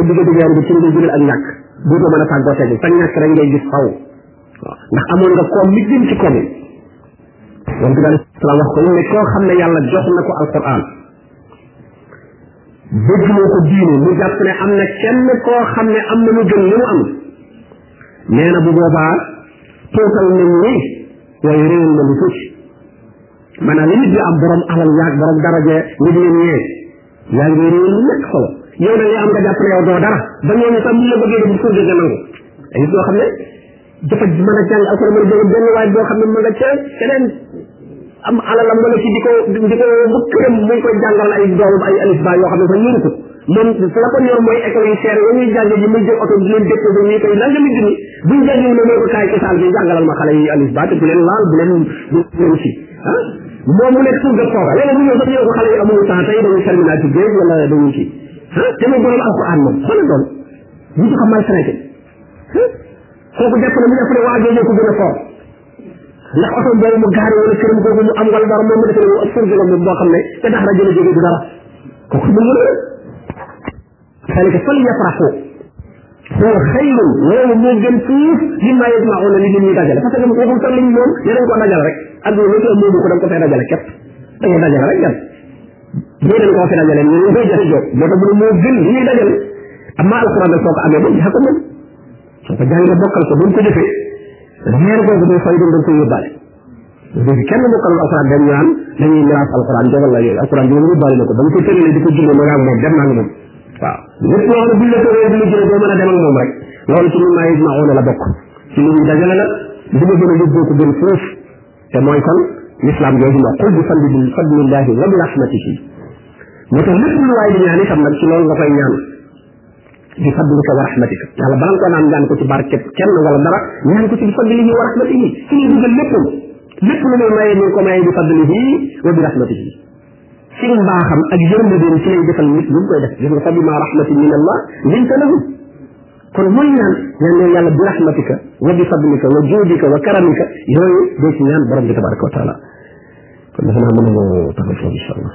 diggante ñaari bi ci nga jëlal ak ñàkk dootoo mën a tàggoo tegu sa ñàkk rek ngay gis faw ndax amoon nga koom mi gën ci koom yi yonent bi alayhi salaam wax ko ne koo xam ne yàlla jox na ko alquran bëgg moo ko diine mu jàpp ne am na kenn koo xam ne am na lu gën li mu am nee na bu boobaa tuutal nañ ni waaye réewal na lu tuuti maanaam li nit ñi am borom alal yaag borom daraje nit ñi ñee yaa ngi réer lu nekk solo yow da ngay am nga jàpp ne yow doo dara ba ñooñu sax bu la bëggee def discours nga nangu ay nit yoo xam ne dafa mën a jàng alxuraan mën a jàng benn waay boo xam ne ma nga ca keneen am alalam wala ci di ko di ko bu këram muy koy jàngal ay doomam ay alif ba yoo xam ne sax ñëru ko moom fa la ko ñor mooy école yu cher yi ñuy jànge ji muy jël oto di leen dëkk ba ñuy koy lan la muy junni buñ jàngi mu ne moo ko kaay ci saal bi jàngalal ma xale yi alif ba te bu leen laal bu leen bu leen si ah moom mu nekk surga kooka léeg-léeg mu ñëw sax ñu ne ko xale yi amul temps tey dañuy terminal ci géej wala dañuy kii ah te muy borom alquran moom xoolal loolu ñu ko xam mal traité kooku jàpp na mu jàpp ne waa jooju ko gën a fort ndax oto boobu mu gaare wala këram googu mu am wala dara moom mu defe ne moom ab surga la moom boo xam ne te ndax rajo la jógee du dara kooku mu ngi dalika fal yafraxu loolu xayrun loolu moo gën fuuf li maa yëg maa xoolal li nit ñi dajale parce que waxul sax liñ moom ñu dañ ko dajale rek ak lu nekk moomu ko da nga ko fay dajale képp da nga dajale rek dem ñu dañ ko fi dajale ñu ngi koy jafe jóg moo tax mu moo gën li ñuy dajale amma alquran soo ko amee moom yaa ko mën soo ko jàngee bokkal ko bu ko jëfee leer googu mooy fay doon da nga koy yóbbaale léegi kenn bokkal alxuraan dem ñu naan dañuy miraas alxuraan jogal la yooyu alxuraan boobu yóbbaale na ko ba mu ko tëralee di ko jullee ma ngaa moom dem naa ngi moom waaw lépp loo xam ne buñ la tëree di la jëlee doo mën a dem ak moom rek loolu ci ñu maa yëg ma oona la bokk ci ñu dajale la li ma gën a yóbboo ko gën fuuf te mooy kon l'islam jooju la xul bi fadli bi fadlillahi wa bi rahmatihi moo tax lépp lu waay di ñaan itam nag ci loolu nga koy ñaan bi fadlika wa rahmatika yàlla bala nga ko naan ñaan ko ci barke kenn wala dara ñaan ko ci bi fadlihi wa rahmatihi ci ñu dugal lépp lépp lu muy maye ñu ko maye bi fadlihi wa bi rahmatihi ci mbaaxam ak yërmandeem ci lay defal nit lu mu koy def gis nga fa bi ma rahmatin min allah linta lahum kon mooy ñaan ñaan leen yàlla bi rahmatika wa bi fadlika wa juudika wa karamika yooyu doo ci ñaan borom bi tabaraka wa taala kon dafa naa mën a taxaw foofu incha allah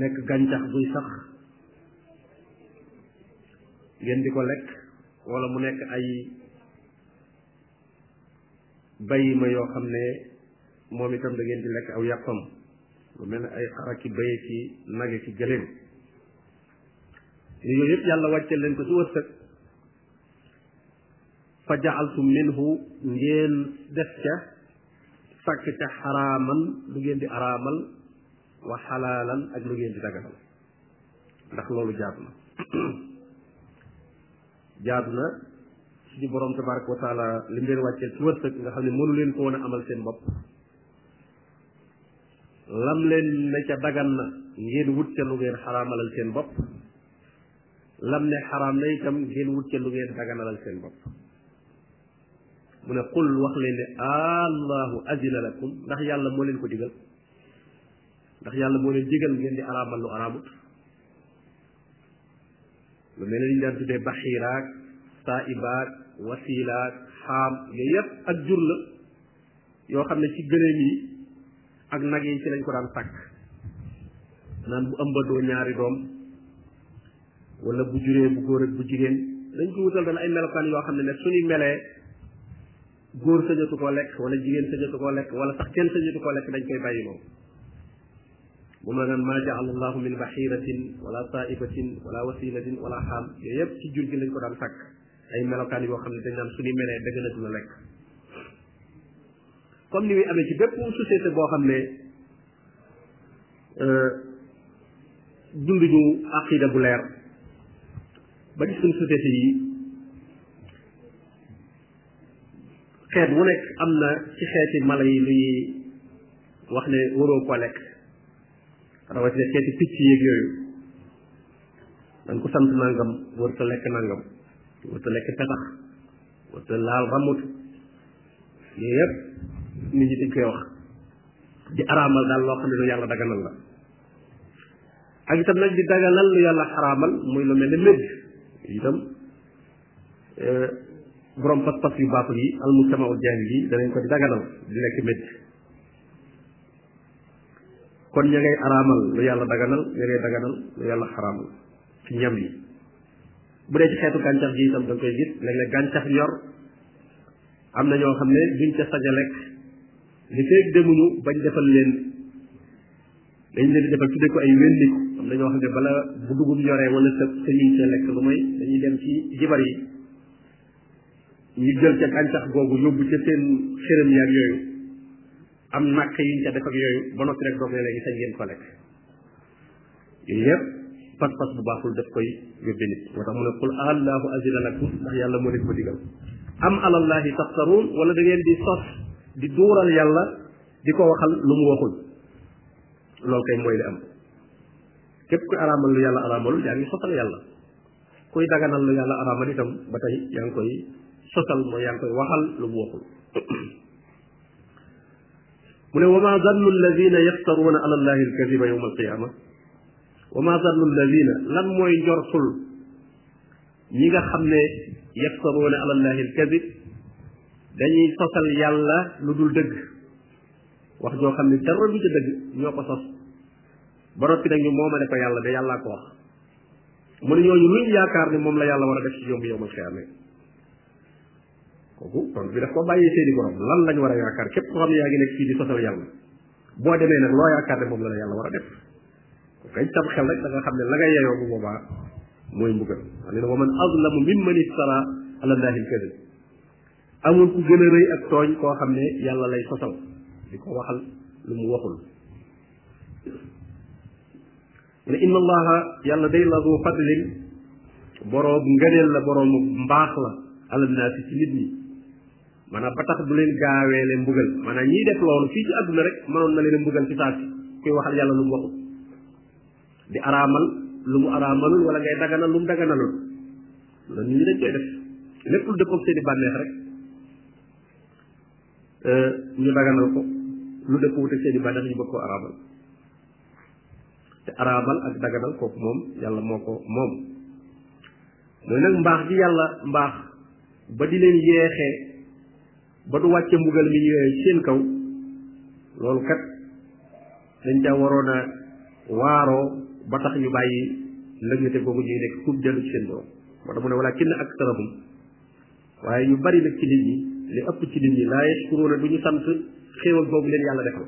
nekk gàncax buy sax ngeen di ko lekk wala mu nekk ay bayima yoo xam ne moom itam da ngeen di lekk aw yàppam lu mel ne ay xara ki baye ki nage ki gëléem yooyu yëpp yàlla wàcce leen ko ci wërsëg fa jaaltum minhu ngeen def ca sàkk ca xaraaman lu ngeen di araamal wa xalaalan ak lu ngeen di daganal ndax loolu jaadu na jaadu na suñu borom tabaraka wa taala li mu leen wàcceel ci wërsëg nga xam ne mënu leen ko woon a amal seen bopp lam leen ne ca dagan na ngeen wut ca lu ngeen xaraamalal seen bopp lam ne xaraam na itam ngeen wut ca lu ngeen daganalal seen bopp mu ne qul wax leen ne allahu azina lakum ndax yàlla moo leen ko digal ndax yàlla moo leen digal ngeen di araamal lu araamut lu mel ne li ñu daan tuddee baxiiraak saa ibaak wasiilaak xaam yooyu yëpp ak jur la yoo xam ne ci gëléem yi ak nag yi ci lañ ko daan takk naan bu ëmbadoo ñaari doom wala bu juree bu góor ak bu jigéen dañ ko wutal dana ay melokaan yoo xam ne ne suñuy melee góor sañatu koo lekk wala jigéen sañatu koo lekk wala sax kenn sañatu koo lekk dañ koy bàyyi moom moom la naan maa jaala allahu min bahiratin wala saibatin wala wasilatin wala xaam yooyu yëpp ci jur gi lañ ko daan sàkk ay melokaan yoo xam ne dañ naan suñu melee dëgg na dina lekk comme ni muy amee ci bépp société boo xam ne euh, dunduñu aqida bu leer ba ci suñ société yi xeet wu nekk am na ci xeeti mala yi lu ñuy wax ne waroo ko lekk rawatina xeeti picc yéeg yooyu dañ ko sant nangam warut a lekk nangam warut a lekk petax warut a laal ramut yooyu yëpp nit ñi dañ koy wax di araamal daal loo xam ne lu yàlla daganal la ak itam nag di daganal lu yàlla xaraamal muy lu mel ne médd itam euh, borom pas-pas yu baaxul yi al mujtamaul jaahil yi danañ ko di daganal di lekk médd kon ña ngay araamal lu yàlla daganal ña ngay daganal lu yàlla xaraamal ci ñam yi bu dee ci xeetu gàncax gi itam da nga koy gis léeg-léeg gàncax yor am na ñoo xam ne duñ ca sañ a lekk li feeg demuñu bañ defal leen dañ leen di defal tudde ko ay wéndiku am na ñoo xam ne bala bu dugub ñoree wala sa sa ñuy ca lekk lu mooy dañuy dem ci jibar yi ñu jël ca gàncax googu yóbbu ca seen xërëm yaag yooyu am nàkk yuñ ca def ak yooyu ba noppi rek doog ne léegi sañ ngeen ko lekk yooyu yëpp pas-pas bu baaxul daf koy yóbbe nit moo tax mu ne qul allahu azina lakum ndax yàlla moo leen ko digal am alallahi taftaruun wala da ngeen di sos di duural yàlla di ko waxal lu mu waxul loolu kay mooy li am képp kuy araamal lu yàlla araamalul yaa ngi sosal yàlla kuy daganal lu yàlla araamal itam ba tey yaa ngi koy sosal mooy yaa ngi koy waxal lu mu waxul mu ne wa ma zannu alladina yaftaruuna ala allahi alkadiba yowma alqiyama wa ma zannu alladina lan mooy njortul ñi nga xam ne yaftaruuna ala allahi alkadib dañuy sosal yàlla lu dul dëgg wax joo xam ne dara du ca dëgg ñoo ko sos ba noppi nag ñu moomale ko yàlla de yàllaa ko wax mu ne ñooñu luñ yaakaar ni moom la yàlla war a def ci ñoom yow ma xiyaame kooku kon bi daf ko bàyyi seeni borom lan lañ war a yaakaar képp koo xam ne yaa ngi nekk fii di sosal yàlla boo demee nag loo yaakaar ne moom la la yàlla war a def kay tam xel rek da nga xam ne la nga yeyoo bu boobaa mooy mbugal wax ne wa man azlamu mimman iftara ala llahi alkadib amul ku gën a rëy ak tooñ koo xam ne yàlla lay sosal di ko waxal lu mu waxul ne inna allaha yàlla day la du fadlin boroom ngëneel la boroom mbaax la ala naasi ci nit ñi maanaam ba tax du leen gaawee leen mbugal maanaam ñiy def loolu fii ci àdduna rek mënoon na leen mbugal ci saa si kuy waxal yàlla lu mu waxul di araamal lu mu araamalul wala ngay daganal lu mu daganalul la nit ñi dañ koy def lépp lu dëppoog seen i bànneex rek euh, ñu daganal ko lu dëppoo wuteeg seen i bànneex ñu bëgg koo araamal te araamal ak daganal kooku moom yàlla moo ko moom mooy nag mbaax gi yàlla mbaax ba di leen yeexee ba du wàcce mbugal mi ñu seen kaw loolu kat dañ ca waroon a waaroo ba tax ñu bàyyi lëngate googu ñuy nekk tuub dellu ci seen borom moo tax mu ne wala kinn ak sarahum waaye ñu bari nag ci nit ñi li ëpp ci nit ñi laa yashkuruuna du ñu sant xéewal googu leen yàlla defal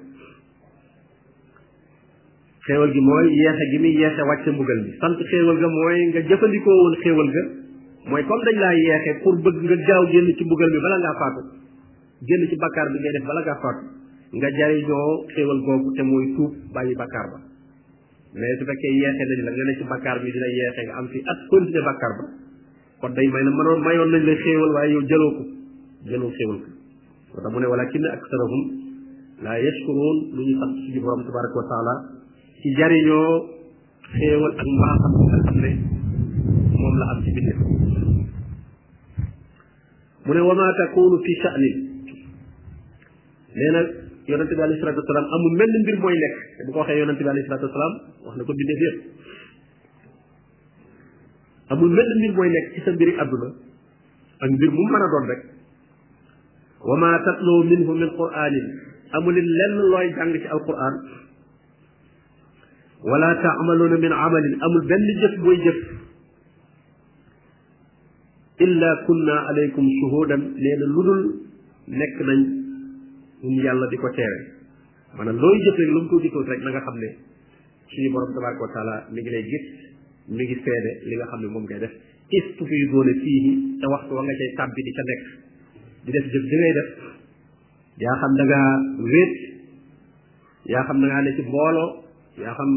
xéewal gi mooy yeexe gi muy yeexe wàcce mbugal bi sant xéewal ga mooy nga jëfandikoo woon xéewal ga mooy comme dañ laa yeexe pour bëgg nga gaaw génn ci mbugal bi bala ngaa faatu génn ci bakkaar bi ngay def bala ngaa faatu nga jariñoo xéewal googu te mooy tuub bàyyi bakkaar ba mais su fekkee yeexe nañ la nga ne ci bakkaar bi dina yeexe nga am fi at continuer bakkaar ba kon day may na mënoon mayoon nañ la xéewal waaye yow jëloo ko jëloo xéewal ko moo tax mu ne walakin aksarahum laa yashkuruun lu ñu sant suñu borom tabaraka wa taala ci jariñoo xéewal ak mbaaxam nga xam ne moom la am ci bindee mu ne wa maa takunu fi sha'nin nee na yonente bi alayhi salatu wasalaam amul mel mbir mooy nekk te bu ko waxee yonente bi alayhi salatu wasalaam wax na ko bindee yëpp amul mel mbir mooy nekk ci sa mbiri àdduna ak mbir mu mën a doon rek wa ma tatloo minhu min quraanin amul lenn looy jàng ci alquran wala taamaluuna min amalin amul benn jëf booy jëf illa kunna alaykum shuhudan nee na lu dul nekk nañ ñun yàlla di ko teewe maanaam looy jëf rek lu mu tuuti tuuti rek na nga xam ne suñu borom tabaraka wa taala mi ngi lay gis mi ngi seede li nga xam ne moom ngay def is tufi yu doone fii te waxtu wa nga cay tàbbi di ca nekk di def jëf di ngay def yaa xam da ngaa wéet yaa xam da ngaa ne ci mbooloo yaa xam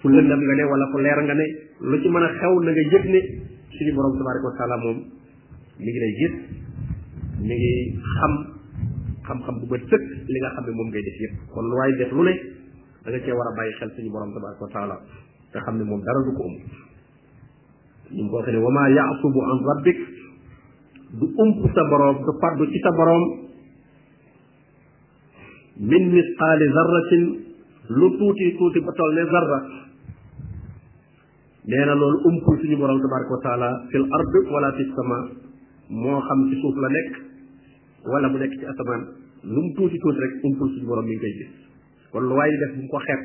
fu lëndam nga ne wala fu leer nga ne lu ci mën a xew na nga yëg ne suñu borom tabaraka wa taala moom mi ngi lay gis mi ngi xam xam-xam bu bët sëkk li nga xam ne moom ngay def yëpp kon lu waay def lu ne da nga cee war a bàyyi xel suñu borom tabaraka wa taala nga xam ne moom dara du ko ëmb ñu ko waxee ne wa maa yaasubu an rabbik du ump sa borom du faddu ci sa borom min misqaali zarratin lu tuuti tuuti ba toll ne zarra nee na loolu umpul suñu borom tabaraka wa taala fil ard wala fi sama moo xam ci suuf la nekk wala mu nekk ci asamaan lu mu tuuti tuuti rek umpul suñu borom mi ngi koy gis kon lu waaye def bu mu ko xeeb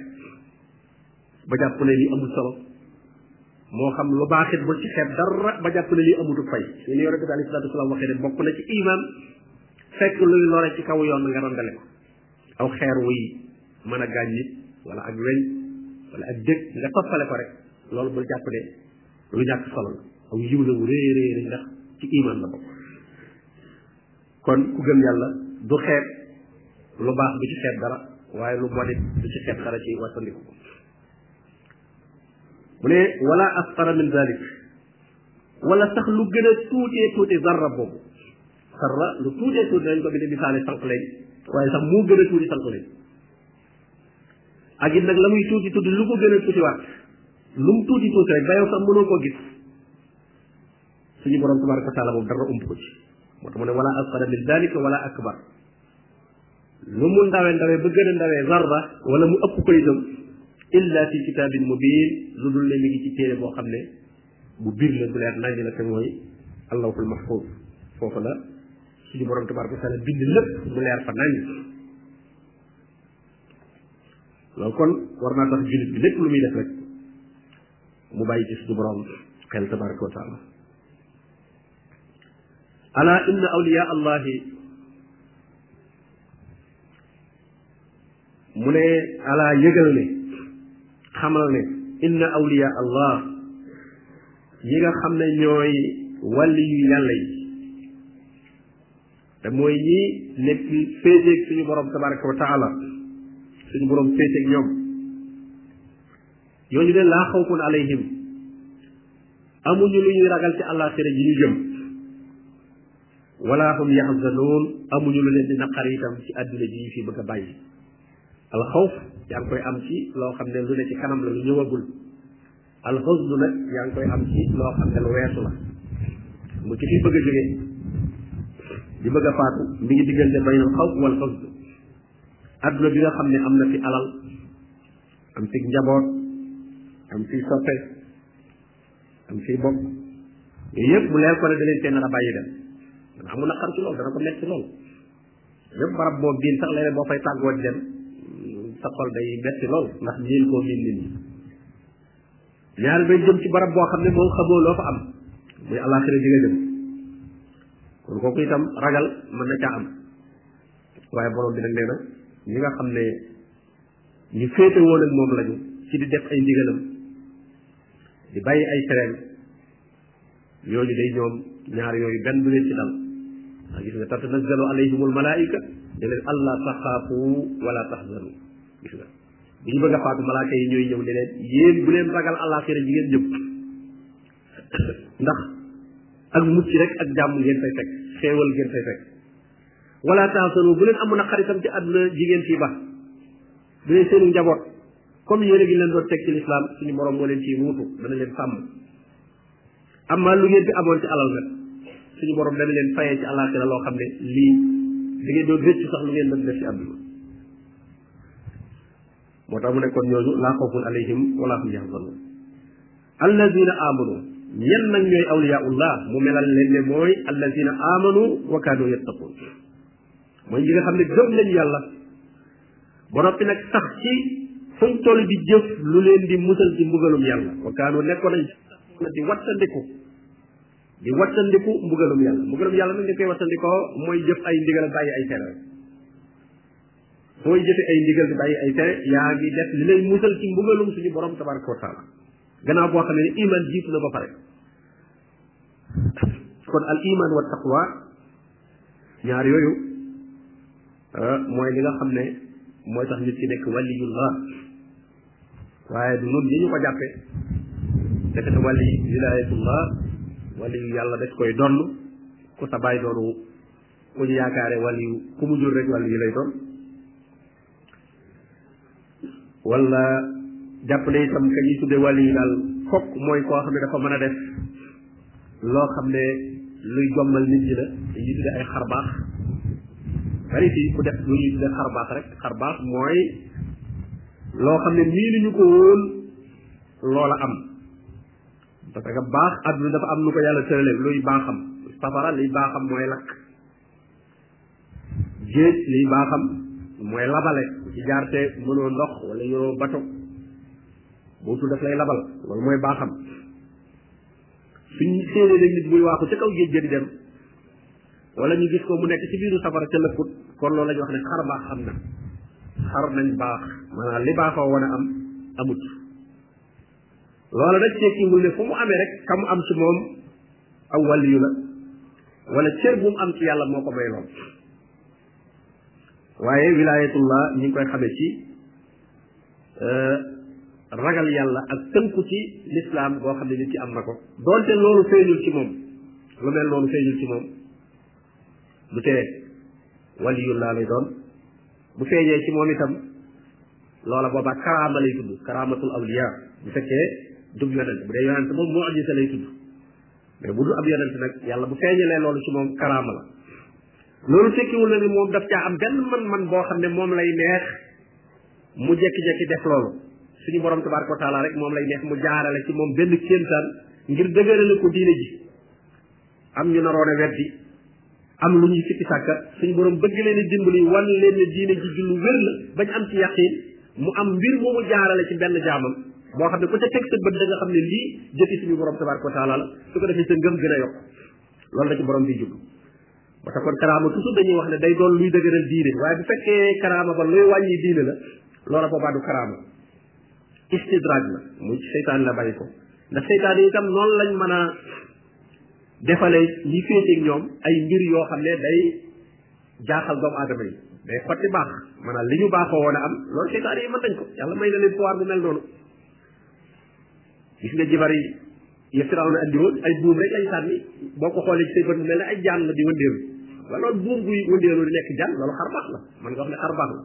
ba jàpp ne lii amul solo moo xam lu baaxit bul ci xeeb dara ba jàpp ne lii amutu fay su ñu yonente bi alayhi salaatu wasalaam waxee ne bokk na ci iman fekk luy lore ci kaw yoon nga randale ko aw xeer wuy mën a gaañ nit wala ak weñ wala ak dëkk nga toppale ko rek loolu bul jàpp ne lu ñàkk solo la aw yiw la wu rëy rëy rëy ndax ci iman la bokk kon ku gëm yàlla du xeet lu baax du ci xeet dara waaye lu bon it du ci xeet dara ci wattandiku ko mu ne wala asqara min dalik wala sax lu gën a tuutee tuuti zarra boobu sarra lu tuutee tuuti lañ ko bi di misaale sànq lañ waaye sax moo gën a tuuti sànq lañ ak it nag la muy tuuti tuuti lu ko gën a tuuti waat lu mu tuuti tuuti rek ba yow sax mënoo koo gis suñu borom tabaraka wa taala moom dara ump ko ci moo tax mu ne wala asqara min dalika wala akbar lu mu ndawe ndawe ba gën a ndawe zarra wala mu ëpp ko itam illa fi kitabin mubin lu dul ne mi ngi ci téere boo xam ne bu bir la bu leer nañ la te mooy allahul mahfuz foofu la suñu borom tabaraka taala bind lépp mu leer fa nañ loolu kon war naa tax julit bi lépp lu muy def rek mu bàyyi ci suñu borom xel tabaraka taala ala inna awliya allahi mu ne ala yëgal ne xamal ne inna awliya allah ñi nga xam ne ñooy wàlli yu yàlla yi te mooy ñi nekk féeteeg suñu borom tabaraka wa taala suñu borom féeteeg ñoom ñooñu de laa xawfun alayhim amuñu lu ñuy ragal ci àllaaxira ji ñu jëm wala hum yaxzanoon amuñu lu leen di naqar itam ci àdduna ji ñu fi bëgg a bàyyi alxawf yaa ngi koy am ci loo xam ne lu ne ci kanam la lu ñëwagul alxusnu nag yaa ngi koy am ci loo xam ne lu weesu la mu ci fi bëgg a jógee di bëgg a faatu mi ngi diggante baynal xawf wal xusnu adduna bi nga xam ne am na fi alal am ci njaboot am ci soppe am ci bopp yooyu yëpp mu leer ko ne da leen seen a bàyyi dem dana amul naqar ci loolu dana ko metti loolu yëpp barab boo biin sax léeg boo fay tàggoo di dem sa xol day metti loolu ndax miin koo miin nit ñi ñaar bay jëm ci barab boo xam ne moom xamoo loo fa am muy àllaaxira ji nga jëm kon kooku itam ragal mën na caa am waaye borom bi nag nee na ñi nga xam ne ñu féete woon ak moom lañu ci di def ay ndigalam di bàyyi ay tereem ñooñu day ñoom ñaar yooyu benn du leen ci dal waa gis nga tatanazzalu alayhimul malaayika ne leen allah taxaafu wala taxzanu gis nga bu ñu bëgg a faatu malaaka yi ñooy ñëw ne leen yéen bu leen ragal àllaaxira ji ngeen jëm ndax ak mucc rek ak jàmm ngeen fay fekk xéewal ngeen fay fekk wala tansanu bu leen amoon a xaritam ci àdduna jigéen fii ba bu leen seenu njaboot comme yéen a ngi leen doon teg ci lislaam suñu borom moo leen ciy wuutu dana leen sàmm amma lu ngeen fi amoon ci alal nag suñu borom dana leen fayee ci àllaaxira loo xam ne lii da ngeen doon rëccu sax lu ngeen doon def ci àdduna moo tax mu ne kon ñooñu laa xawfun alayhim wala hum yahzanun alladina amanu ñen nag ñooy awliyaullah mu melal leen ne mooy alladina amanu wa kaanu yattaqun mooy ñi nga xam ne gëm nañ yàlla ba noppi nag sax ci fuñ toll di jëf lu leen di musal ci mbugalum yàlla wa kaanu nekkoon nañ na di wattandiku di wattandiku mbugalum yàlla mbugalum yàlla nag ñu koy wattandikoo mooy jëf ay ndigal bàyyi ay tere booy jëfe ay ndigal di bàyyi ay tere yaa ngi def li lay musal ci mbugalum suñu borom tabaraka wa taala gannaaw boo xam ne iman jiitu na ba pare kon al iman wa taqwa ñaar yooyu ah, mooy li nga xam ne mooy tax nit ki nekk waliyullah waaye du nun ñi ñu ko jàppe ndekete wali wilayatullah wali yàlla daf koy donn ku sa bàyyi doonu ku ñu yaakaare wàllu yu ku mu jur rek wàllu yi lay doon wala jàpp ne itam ka ñuy tuddee wàllu yi daal fokk mooy koo xam ne dafa mën a def loo xam ne luy jommal nit ñi la dañuy tuddee ay xarbaax bari fii ku def lu ñuy tuddee xarbaax rek xarbaax mooy loo xam ne nii ni ñu ko woon loola am parce que baax àdduna dafa am lu ko yàlla tëralee luy baaxam safara liy baaxam mooy lakk géej liy baaxam mooy labale ku ci jaarte mënoo ndox wala yoroo bato bootu daf lay labal loolu mooy baaxam suñ séenée nag nit muy waaxu ca kaw géej ga di dem wala ñu gis ko mu nekk ci biiru safara ca lëkkut kon loolu la ñu wax ne xar baax am na xar nañ baax maanaam li baaxoo woon a am amut loola nag tekkiwul ne fu mu amee rek ka mu am ci moom aw wàlliyu la wala cër bu mu am ci yàlla moo ko may lool waaye wilaayatullah ñu ngi koy xamee ci euh, ragal yàlla ak tënku ci lislaam boo xam ne nit ki am na ko doonte loolu feeñul ci moom lu mel noonu feeñul ci moom du tee waliyul laa lay doon bu feeñee ci moom itam loola boobaa karaama lay tudd karaamatul awliya bu fekkee dub yonent bu dee yonent moom mu'jiza lay tudd mais bu dul ab yonent nag yàlla bu feeñalee loolu ci moom karaama la loolu tekkiwul na ni moom daf caa am benn man-man boo xam ne moom lay neex mu jekki-jekki def loolu suñu borom tabaraka wa taala rek moom lay neex mu jaarale ci moom benn kéemtaan ngir dëgërale ko diine ji am ñu naroon a weddi am lu ñuy sikki sàkka suñ borom bëgg leen a dimbali wan leen ne diine ji lu wér la bañ am ci yaqin mu am mbir moomu jaarale ci benn jaamam boo xam ne ku ca teg sa bët da nga xam ne lii jëfi suñu borom tabaraka wa taala la su ko defee sa ngëm gën a yokk loolu la ci borom bi jublu ba tax kon karaama toujours dañuy wax ne day doon luy dëgëral diine waaye bu fekkee karaama ba luy wàññi diine la loola boobaa du karaama istidraaj la muy seytaan la bàyyi ko ndax seytaan yi itam noonu lañ mën a defale ñi féeteeg ñoom ay mbir yoo xam ne day jaaxal doomu aadama yi day xotti baax maanaam li ñu baaxoo woon a am loolu seytaan yi mën nañ ko yàlla may na leen pouvoir bu mel noonu gis nga jibar yi ya Firawna andi woon ay buum rek lañ sànni boo ko xoolee ci say bët mu mel ne ay jaan la di wëndeelu wa loolu buum buy wëndeelu di nekk jaan loolu xar baax la man nga wax ne xar baax la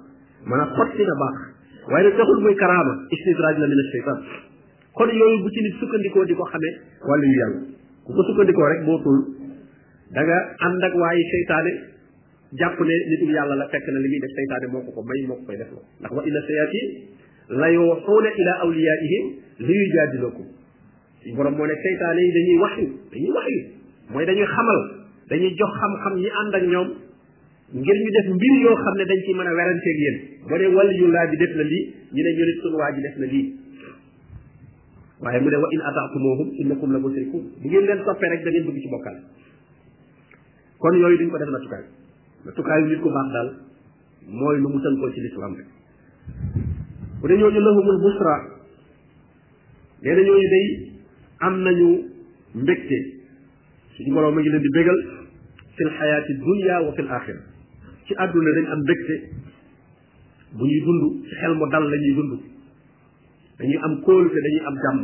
maanaam xotti na baax waaye nag taxul muy karaama istidraaj la min ash-shaytan kon yooyu bu ci nit sukkandikoo di ko xamee wàllu yu yàlla ku ko sukkandikoo rek bootul da nga ànd ak waaye seytaane jàpp ne nitu yàlla la fekk na li muy def seytaane moo ko ko may moo ko koy def loo ndax wa inna sayaati la yuuxuuna ila awliyaihim li yujaadilukum suñu borom moo ne seytaane yi dañuy wax yu dañuy wax yu mooy dañuy xamal dañuy jox xam-xam ñi ànd ak ñoom ngir ñu def mbir yoo xam ne dañ ci mën a weranteeg yéen boo ne wàll yu laa bi def na lii ñu ne ñu nit sunu waa ji def na lii waaye mu ne wa in ataatumuhum innakum la musrikun bu ngeen leen toppee rek da ngeen bëgg ci bokkaale kon yooyu duñ ko def natukaay natukaayu nit ku baax daal mooy lu mu tënkoo ci lislaam rek bu ne ñooñu lahumul busra nee na ñooñu day am nañu mbégte suñu borom ma ngi leen di bégal fi lxayaati dunia wa fi l axira ci àdduna dañ am mbégte bu ñuy dund ci xel mu dal la ñuy dund dañuy am kóolute dañuy am jàmm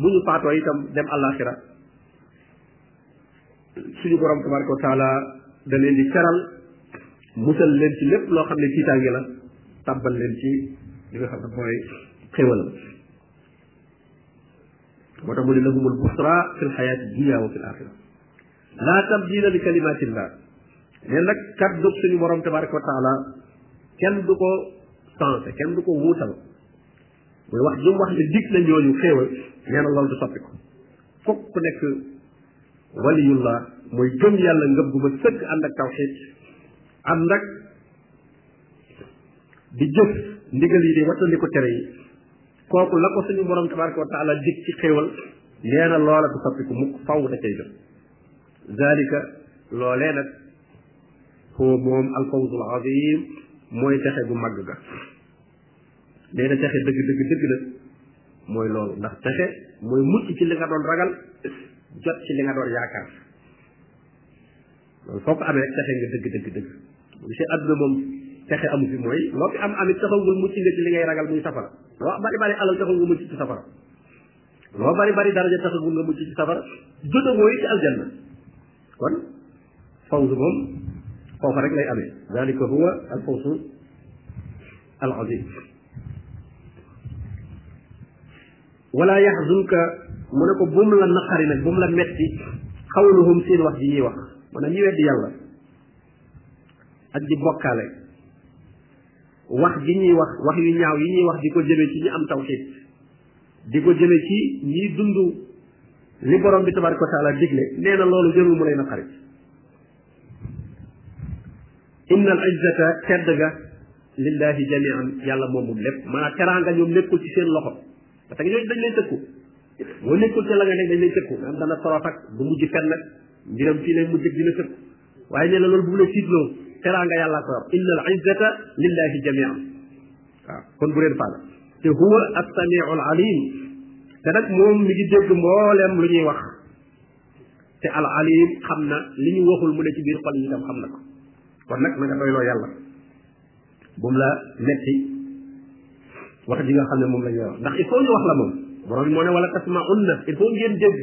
bu ñu faatoo itam dem àllaaxira suñu borom tabaraka wa taala da leen di teral musal leen ci lépp loo xam ne tiitaange la tàbbal leen ci li nga xam ne mooy xéwal moo tax mu ne lahumul busra fil xayaati dunya wa fil axira laa tabdila li kalimatillah ne nag kàddu suñu borom tabaraka wa taala kenn du ko sensé kenn du ko wuutal mooy wax ju mu wax ne dig na ñooñu xéewal nee na loolu du soppi ko fokk ku nekk waliyullah mooy gëm yàlla ngëm gu ma sëkk ànd ak tawxid ànd ak di jëf ndigal yi di wattandi ko tere yi kooku la ko suñu borom tabaraka wa taala dig ci xéewal nee na loola du soppiku mukk faw da cay jot zalika loolee nag foo moom alfawzul azim mooy texe gu màgg ga nee na texe dëgg dëgg dëgg nag mooy loolu ndax texe mooy mucc ci li nga doon ragal jot ci li nga doon yaakaar loolu foo ko amee rek texe nga dëgg dëgg dëgg bu see àdduna moom texe amu fi mooy loo fi am amit taxawul mucc nga ci li ngay ragal muy safara loo bari bari alal taxaw nga mucc ci safara loo bari bari daraja taxawul nga mucc ci safara jota mooy ci aljanna kon fawzu moom foofa rek lay amee dalika huwa al fawzu al azim wala yaxzunka mu ne ko buum la naqari nag buum la metti xawluhum seen wax ji ñuy wax maanaam ñi weddi yàlla ak di bokkaale wax ji ñuy wax wax yu ñaaw yi ñuy wax di ko jëme ci ñi am tawxiid di ko jëme ci ñiy dund li borom bi tabaraka wa taala digle nee na loolu jërul mu lay naqari inna al izzata tedd ga lillahi jamian yàlla moom moom lépp maanaam teraanga ñoom nekkul ci seen loxo parce que ñooñu dañ lay tëkku boo nekkul ci la nga nekk dañ lay tëkku am dana torof ak du mujj fenn nag mbiram fii lay mujj dina tëkku waaye nee na loolu bu mu la tiitloo teraanga yàlla ko yor inna al izzata lillahi jamian waaw kon bu leen faale te huwa as-sami'ul alim te nag moom mi ngi dégg mboolem lu ñuy wax te al alim xam na li ñu waxul mu ne ci biir xol yi itam xam na ko kon nag na nga doyloo yàlla bu mu la metti wax ji nga xam ne moom la ñuy wax ndax il faut ñu wax la moom borom bi moo ne wala tasmaunna il faut ngeen dégg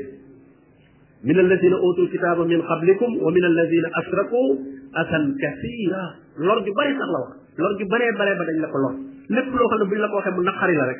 min alladina utul kitaba min qablikum wa min alladina ashraku asan kasira lor ju bari sax la wax lor ju baree baree ba dañ la ko lor lépp loo xam ne buñ la ko waxee mu naqari la rek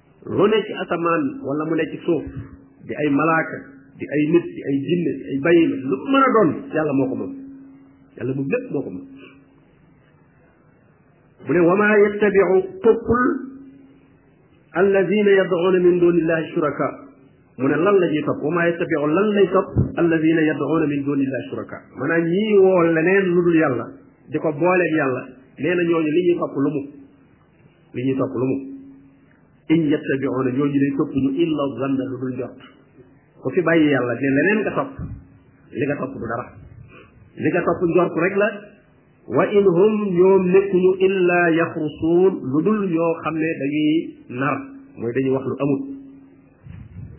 lu ne ci asamaan wala mu ne ci suuf di ay malaaka di ay nit di ay jinne di ay bayima lu mën a doon yàlla moo ko moom yàlla moom lépp moo ko moom mu ne wama yattabiu toppul alladina yad'una min dunillahi shuraka mu ne lan la ñuy topp wama yattabiu lan lay topp alladina yad'una min dunillahi shuraka maanaam ñii woo leneen lu dul yàlla di ko booleeg yàlla nee na ñooñu li ñuy topp lu mu li ñuy topp lu mu in yattabi'una ñooñu day topp ñu illa zanna lu dul njort ku fi bàyyi yàlla ne leneen nga topp li nga topp du dara li nga topp njort rek la wa in hum ñoom nekkuñu illa yaxrusuun lu dul ñoo xam ne dañuy nar mooy dañuy wax lu amul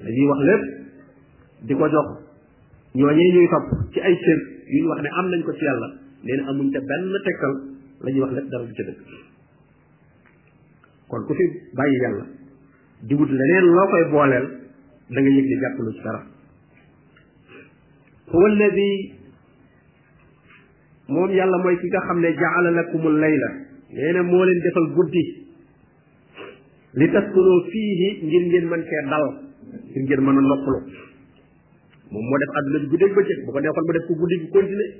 dañuy wax lépp di ko jox ñooñee ñuy topp ci ay cër yu ñu wax ne am nañ ko ci yàlla nee na amuñ te benn tegtal la ñuy wax lépp dara du ca dëgg kon ku fi bàyyi yàlla di wut leneen loo koy booleel da nga yëg ne jàppalu ci dara huwa alladi moom yàlla mooy ki nga xam ne jaala lakumul layla nee na moo leen defal guddi li taskunu fiihi ngir ngeen mën cee dal ngir ngeen mën a noppalu moom moo def àdduna bi guddeeg bëccëg bu ko neexoon mu def ko guddi gi continuer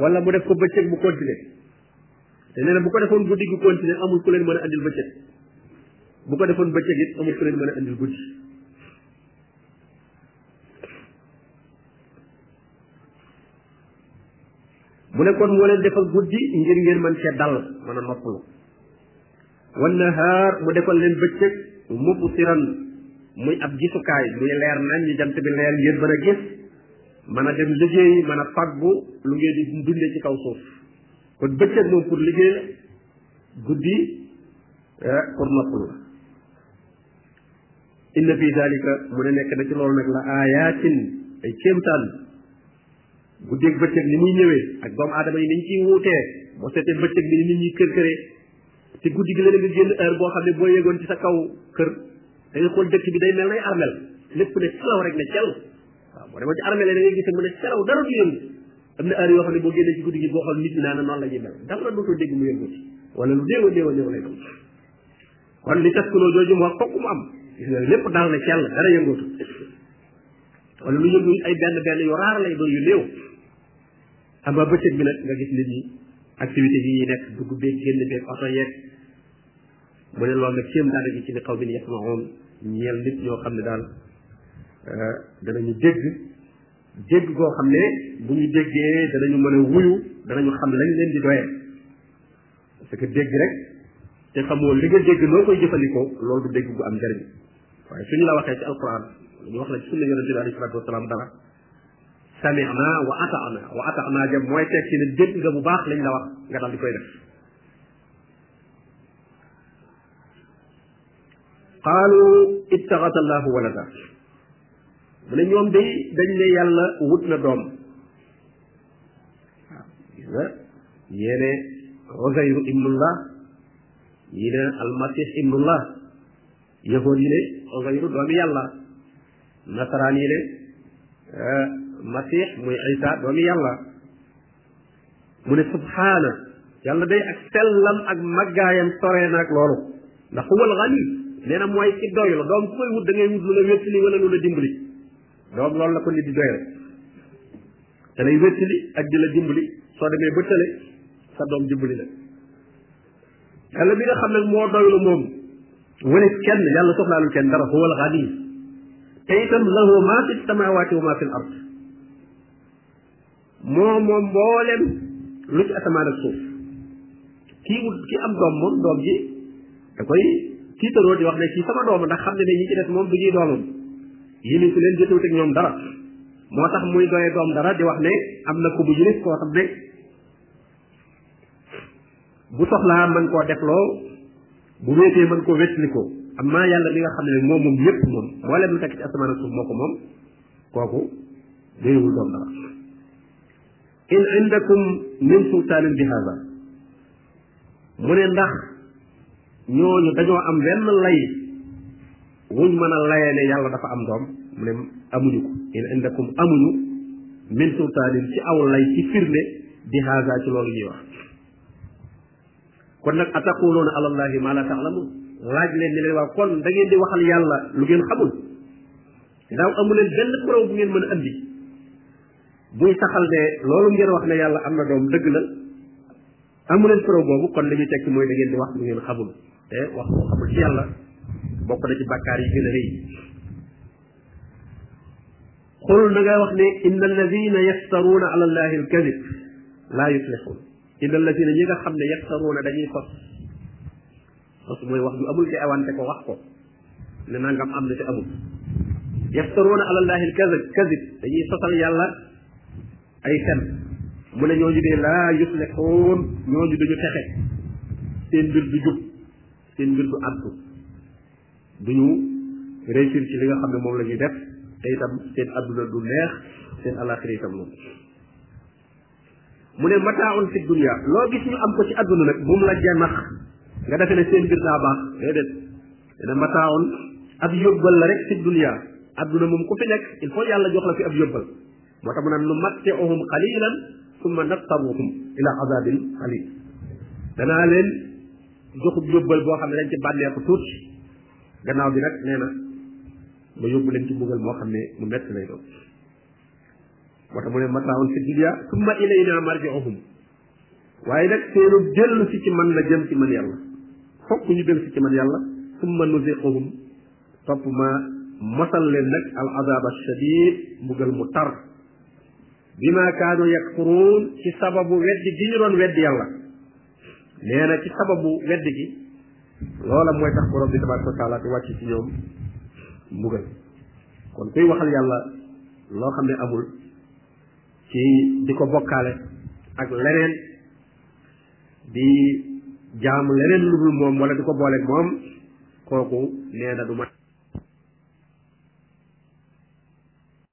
wala mu def ko bëccëg bu continuer te nee na bu ko defoon guddi gu continué amul ku leen mën a andil bëccëg bu ko defoon bëccëg it amul ku leen mën a andil guddi mu ne kon moo leen defal guddi ngir ngeen mën cee dal mën a noppalu wan nahaar mu defal leen bëccëg mubsiran muy ab gisukaay muy leer nañ ñu jant bi leer ngeen mën a gis mën a dem liggéey mën a faggu lu ngeen di dundee ci kaw suuf kon bëccëg moom pour liggéey la guddi eh, pour noppalu la inna fi dalika mu ne nekk na ci loolu nag la ayatin ay kéemtaan guddeeg bëccëg ni muy ñëwee ak doomu aadama yi niñ ciy wuutee boo seetee bëccëg bi nit ñi kër këree te guddi gi la nga génn heure boo xam ne boo yëgoon ci sa kaw kër da nga xool dëkk bi day mel nay armel lépp ne selaw rek ne cel waaw boo demoon ci armel da ngay gis mu ne selaw dara du yëngu am na heure yoo xam ne boo génnee ci guddi gi boo xool nit ñi naa ne noonu la ñuy mel dara dootoo dégg mu yëngu ci wala lu néew a néew a néew lay doon kon li tas kuloo jooju mu wax fokk mu am gis nga lépp daal ne cell dara yëngootu wala lu yëngu ay benn benn yu raar lay doon yu néew xam nga bëccëg bi nag nga gis nit ñi activité yi ñuy nekk dugg beeg génn beeg oto yeeg mu ne loolu nag kéem daal gi ci li xaw bi ni yasma oon ñeel nit ñoo xam ne daal euh, danañu dégg dégg goo xam ne bu ñu déggee danañu mën a wuyu danañu xam lañ leen di doyee parce que dégg rek te xamoo li nga dégg noo koy jëfandikoo loolu du dégg bu am njariñ waaye suñu la waxee ci alquran ñu wax la ci sunna yonente bi alayhi salatu wasalaam dara samina wa ataana wa ataana jam mooy tekki ne dégg nga bu baax lañ la wax nga dal di koy def qaalu ittaxata allahu walada mu ne ñoom day dañ ne yàlla wut na doom gis nga ñee ne Uzayru ibnullah ñi ne almasih ibnullah yahood yi ne Uzayru doomi yàlla nasaraan yi ne eh, masih muy Isa doomi yàlla mu ne subhaana yàlla day ak sellam ak màggaayam soree naag loolu ndax huwa alxani nee na mooy ci doy la doom ku koy wut da ngay wut lu la wéttali wala lu la dimbali doom loolu la ko nit di doy rek da lay wéttali ak di la dimbali soo demee ba tële sa doom dimbali la yàlla bi nga xam ne moo doylu moom wala kenn yàlla soxlaalul kenn dara huwa al ghani te itam lahu ma fi samawati wa ma fi al ard moo moom mboolem lu ci asamaan ak suuf kii wut ki am doom moom doom ji da koy tiitaroo di wax ne kii sama doom ndax xam ne ne ñi ci des moom du ñuy doomam yéen ku leen jotewut ak ñoom dara moo tax muy doye doom dara di wax ne am na ko bu yilif koo xam ne bu soxlaa mën koo defloo bu wéetee mën koo wétlikoo amma yàlla mi nga xam ne moom moom yépp moom moo leen lu tekk ci asamaan ak suuf moo ko moom kooku doyewul doom dara in indakum min sultaanin bi hada mu ne ndax ñooñu dañoo am wenn lay wuñ mën a layee ne yàlla dafa am doom mu ne amuñu ko in indakum amuñu min sultaanin ci aw lay ci firnde bi haza ci loolu ñuy wax kon nag ataquluuna ala allahi ma la taalamun laaj leen ne leen waaw kon da ngeen di waxal yàlla lu ngeen xamul daaw amu leen benn preuve bu ngeen mën a andi buy saxal ne loolu ngeen wax ne yàlla am na doom dëgg la amu leen preuve boobu kon li ñu tekk mooy da ngeen di wax lu ngeen xamul te wax loo xamul ci yàlla bokk na ci bàkkaar yi gën a rëy xul na nga wax ne inna alladina yaftaruuna ala allahi alkadib laa yuflixuun inna alladina ñi nga xam ne yaftaruuna dañuy fas parce que mooy wax ju amul te awante ko wax ko ne nangam am na te amul yaftaruuna ala allahi alkazib kazib dañuy sosal yàlla ay fen mu ne ñooñu de laa yuflixuun ñooñu duñu texe seen mbir du jub seen mbir du àddu duñu réussir ci li nga xam ne moom la ñuy def te itam seen adduna du neex seen alaxira itam noonu mu ne mataaun fi dunia loo gis ñu am ko ci àdduna nag bu mu la janax nga defe ne seen mbir daa baax déedéet dana mataaun ab yóbbal la rek fi dunia àdduna moom ku fi nekk il faut yàlla jox la fi ab yóbbal moo tax mu naan nu mattiuhum qalilan summa nattaruhum ila azabin qalil danaa leen joxub yóbbal boo xam ne dañ ci bànneeku tuuti gannaaw bi nag nee na ma yóbbu leen ci mbugal moo xam ne mu metti lay doon moo tax mu ne mataaun fi dunya summa ilayna marji'uhum waaye nag seenu dellu si ci man la jëm ci man yàlla fokk ñu dellu si ci man yàlla summa nuziquhum topp ma mosal leen nag al azab ashadid mbugal mu tar bima kaanu yakfuruun ci sababu weddi gi ñu doon weddi yàlla nee na ci sababu wedd gi loola mooy tax borom bi tabaraka wa taala di wàcc ci ñoom mbugal kon kuy waxal yàlla loo xam ne amul ci di ko bokkaale ak leneen di jaamu leneen lu dul moom wala di ko booleeg moom kooku nee na du ma